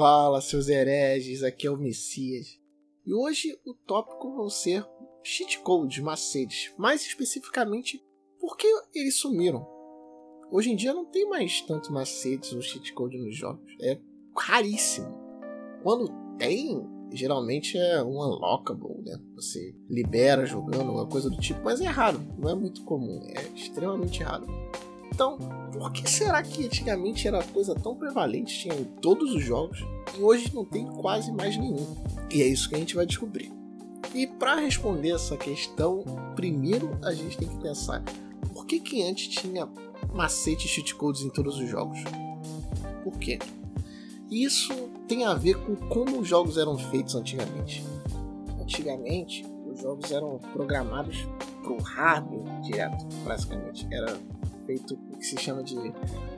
Fala, seus hereges, aqui é o Messias. E hoje o tópico vão ser cheat codes, macetes, mais especificamente por que eles sumiram. Hoje em dia não tem mais tanto macetes ou cheat code nos jogos, é raríssimo. Quando tem, geralmente é um unlockable, né? Você libera jogando, alguma coisa do tipo, mas é raro, não é muito comum, é extremamente raro. Então, por que será que antigamente era coisa tão prevalente, tinha em todos os jogos, e hoje não tem quase mais nenhum? E é isso que a gente vai descobrir. E para responder essa questão, primeiro a gente tem que pensar por que, que antes tinha macete cheat codes em todos os jogos? Por quê? Isso tem a ver com como os jogos eram feitos antigamente. Antigamente, os jogos eram programados para o hardware direto, basicamente. Era feito que se chama de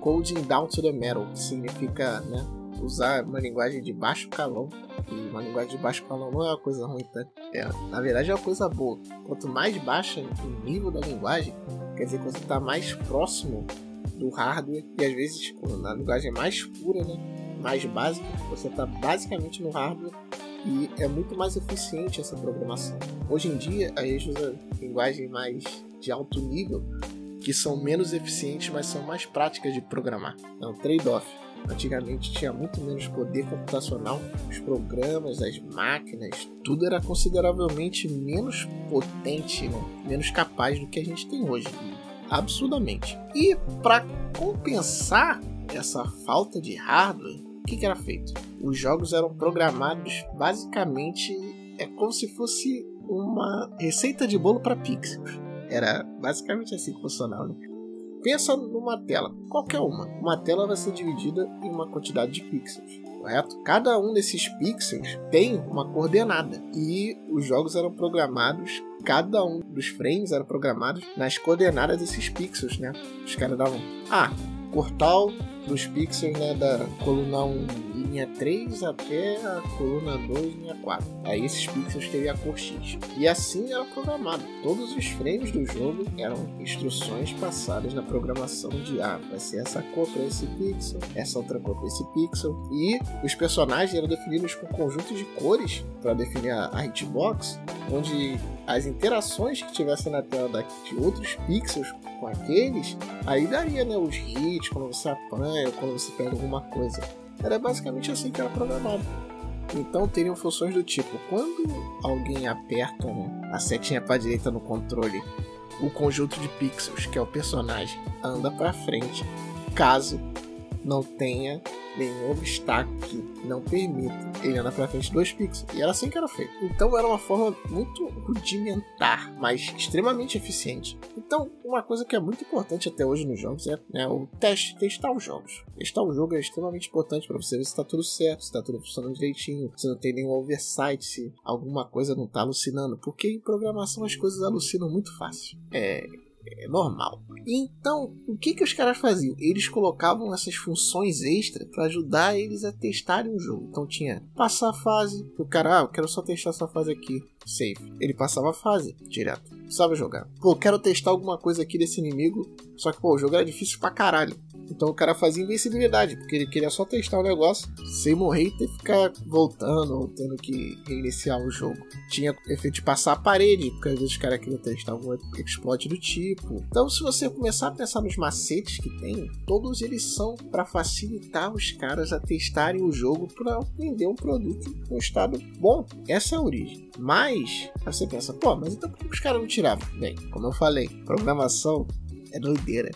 coding down to the metal, que significa né, usar uma linguagem de baixo calão. E uma linguagem de baixo calão não é uma coisa ruim, tá? É, na verdade é uma coisa boa. Quanto mais baixa o nível da linguagem, quer dizer que você está mais próximo do hardware e às vezes na linguagem mais pura, né, mais básica, você está basicamente no hardware e é muito mais eficiente essa programação. Hoje em dia a gente usa linguagem mais de alto nível que são menos eficientes, mas são mais práticas de programar. É um trade-off. Antigamente tinha muito menos poder computacional, os programas, as máquinas, tudo era consideravelmente menos potente, né? menos capaz do que a gente tem hoje. Absurdamente. E para compensar essa falta de hardware, o que, que era feito? Os jogos eram programados basicamente é como se fosse uma receita de bolo para pixels. Era basicamente assim que funcionava. Né? Pensa numa tela, qualquer uma. Uma tela vai ser dividida em uma quantidade de pixels, correto? Cada um desses pixels tem uma coordenada e os jogos eram programados, cada um dos frames era programado nas coordenadas desses pixels, né? Os caras davam, ah, cortal dos pixels né, da coluna 1 linha 3 até a coluna 2, linha 4. Aí esses pixels teriam a cor X. E assim era programado. Todos os frames do jogo eram instruções passadas na programação de ah, vai ser essa cor para esse pixel, essa outra cor para esse pixel. E os personagens eram definidos com conjuntos de cores para definir a hitbox, onde as interações que tivessem na tela de outros pixels com aqueles, aí daria né, os hits quando você apanha quando você pega alguma coisa. Era basicamente assim que era programado. Então teriam funções do tipo: quando alguém aperta a setinha para direita no controle, o conjunto de pixels, que é o personagem, anda para frente, caso não tenha nenhum obstáculo que não permita ele andar para frente dois pixels. E era assim que era feito. Então era uma forma muito rudimentar, mas extremamente eficiente. Então, uma coisa que é muito importante até hoje nos jogos é né, o teste, testar os jogos. Testar o jogo é extremamente importante para você ver se está tudo certo, se está tudo funcionando direitinho, se não tem nenhum oversight, se alguma coisa não está alucinando. Porque em programação as coisas alucinam muito fácil. É, é normal. Então, o que, que os caras faziam? Eles colocavam essas funções extra para ajudar eles a testarem o jogo. Então tinha passar a fase, o cara, ah, eu quero só testar essa fase aqui, save. Ele passava a fase direto, sabe jogar. Pô, quero testar alguma coisa aqui desse inimigo, só que pô, o jogo era difícil pra caralho. Então o cara fazia invencibilidade, porque ele queria só testar o negócio sem morrer e ter que ficar voltando ou tendo que reiniciar o jogo. Tinha efeito de passar a parede, porque às vezes os caras queriam testar algum exploit do tipo. Então, se você começar a pensar nos macetes que tem, todos eles são para facilitar os caras a testarem o jogo para vender um produto com estado bom. Essa é a origem. Mas, você pensa, pô, mas então por que os caras não tiravam? Bem, como eu falei, programação é doideira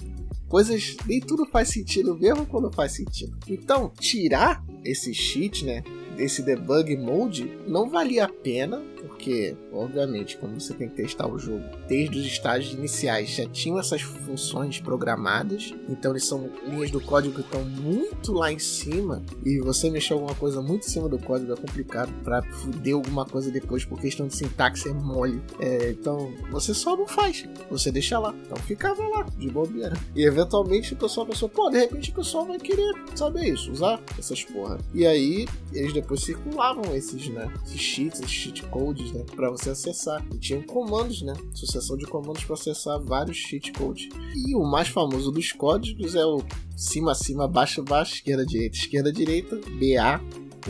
coisas nem tudo faz sentido mesmo quando faz sentido. Então, tirar esse cheat, né, desse debug mode não valia a pena porque, obviamente, como você tem que testar o jogo desde os estágios iniciais, já tinham essas funções programadas, então eles são linhas do código que estão muito lá em cima, e você mexer alguma coisa muito em cima do código é complicado para fuder alguma coisa depois por questão de sintaxe é mole. É, então, você só não faz, você deixa lá. Então ficava lá, de bobeira. E eventualmente o pessoal pensou, pô, de repente o pessoal vai querer saber isso, usar essas porra. E aí, eles depois circulavam esses, né, esses cheats, esses cheat codes né, para você acessar. E tinha comandos, né, sucessão de comandos para acessar vários cheat codes. E o mais famoso dos códigos é o cima, cima, baixo, baixo, esquerda, direita, esquerda, direita, BA,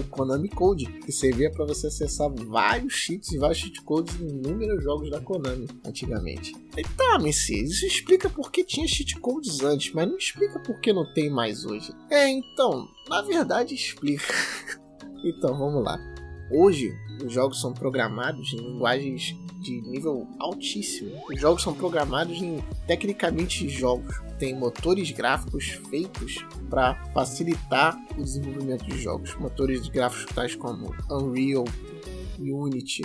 o Konami Code, que servia para você acessar vários cheats e vários cheat codes em inúmeros jogos da Konami antigamente. E tá, Messias, isso explica por que tinha cheat codes antes, mas não explica por que não tem mais hoje. É, então, na verdade explica. então, vamos lá. Hoje, os jogos são programados em linguagens de nível altíssimo. Os jogos são programados em tecnicamente jogos. Tem motores gráficos feitos para facilitar o desenvolvimento de jogos. Motores gráficos tais como Unreal, Unity,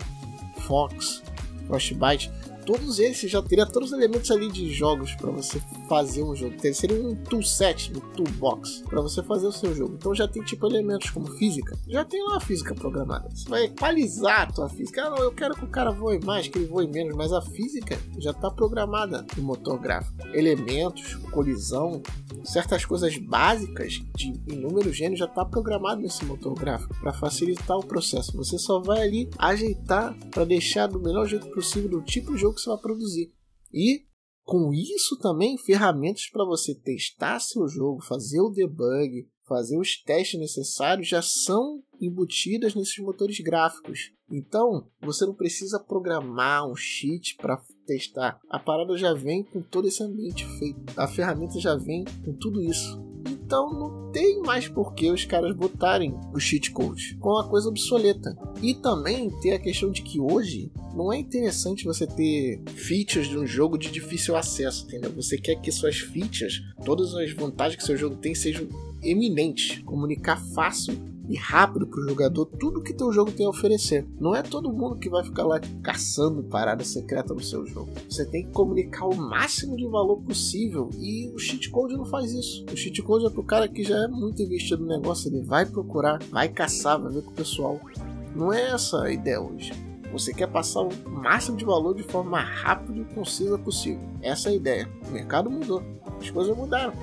Fox, Frostbite todos esses já teria todos os elementos ali de jogos para você fazer um jogo. Seria um toolset, um toolbox para você fazer o seu jogo. Então já tem tipo elementos como física. Já tem lá a física programada. Você vai equalizar a tua física. Ah, eu quero que o cara voe mais, que ele voe menos, mas a física já está programada no motor gráfico. Elementos, colisão, certas coisas básicas de inúmeros gêneros já está programado nesse motor gráfico para facilitar o processo. Você só vai ali ajeitar para deixar do melhor jeito possível do tipo de jogo que você vai produzir. E com isso também ferramentas para você testar seu jogo, fazer o debug, fazer os testes necessários já são embutidas nesses motores gráficos. Então, você não precisa programar um cheat para testar. A parada já vem com todo esse ambiente feito. A ferramenta já vem com tudo isso. Então não tem mais por que os caras botarem o cheat code com uma coisa obsoleta. E também tem a questão de que hoje não é interessante você ter features de um jogo de difícil acesso, entendeu? Você quer que suas features, todas as vantagens que seu jogo tem, sejam eminentes, comunicar fácil e rápido para o jogador tudo que teu jogo tem a oferecer. Não é todo mundo que vai ficar lá caçando parada secreta no seu jogo. Você tem que comunicar o máximo de valor possível e o cheat code não faz isso. O cheat code é pro cara que já é muito investido no negócio, ele vai procurar, vai caçar, vai ver com o pessoal. Não é essa a ideia hoje. Você quer passar o máximo de valor de forma rápida e concisa possível. Essa é a ideia. O mercado mudou, as coisas mudaram.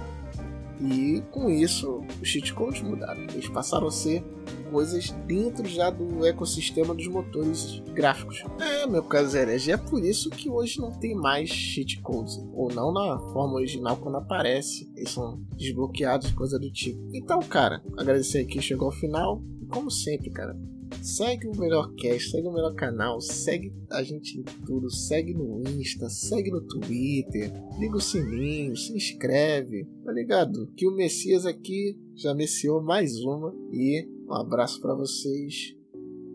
E com isso, os cheat codes mudaram. Eles passaram a ser coisas dentro já do ecossistema dos motores gráficos. É, meu caso herege, é por isso que hoje não tem mais cheat codes. Ou não na forma original quando aparece. Eles são desbloqueados, coisa do tipo. Então, cara, agradecer que chegou ao final. E como sempre, cara, Segue o melhor cast, segue o melhor canal, segue a gente em tudo, segue no Insta, segue no Twitter, liga o sininho, se inscreve, tá ligado? Que o Messias aqui já messiou mais uma e um abraço para vocês.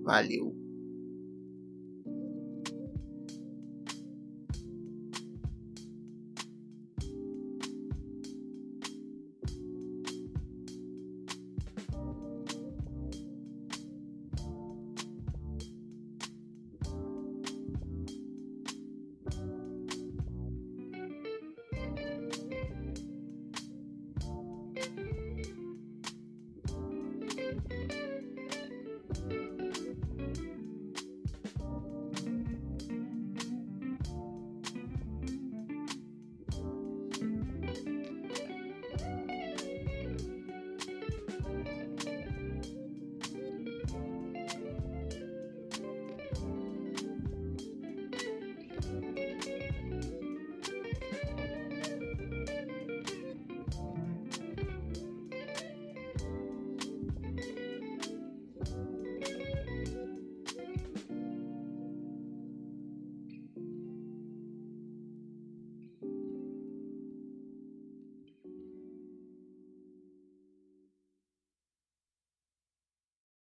Valeu!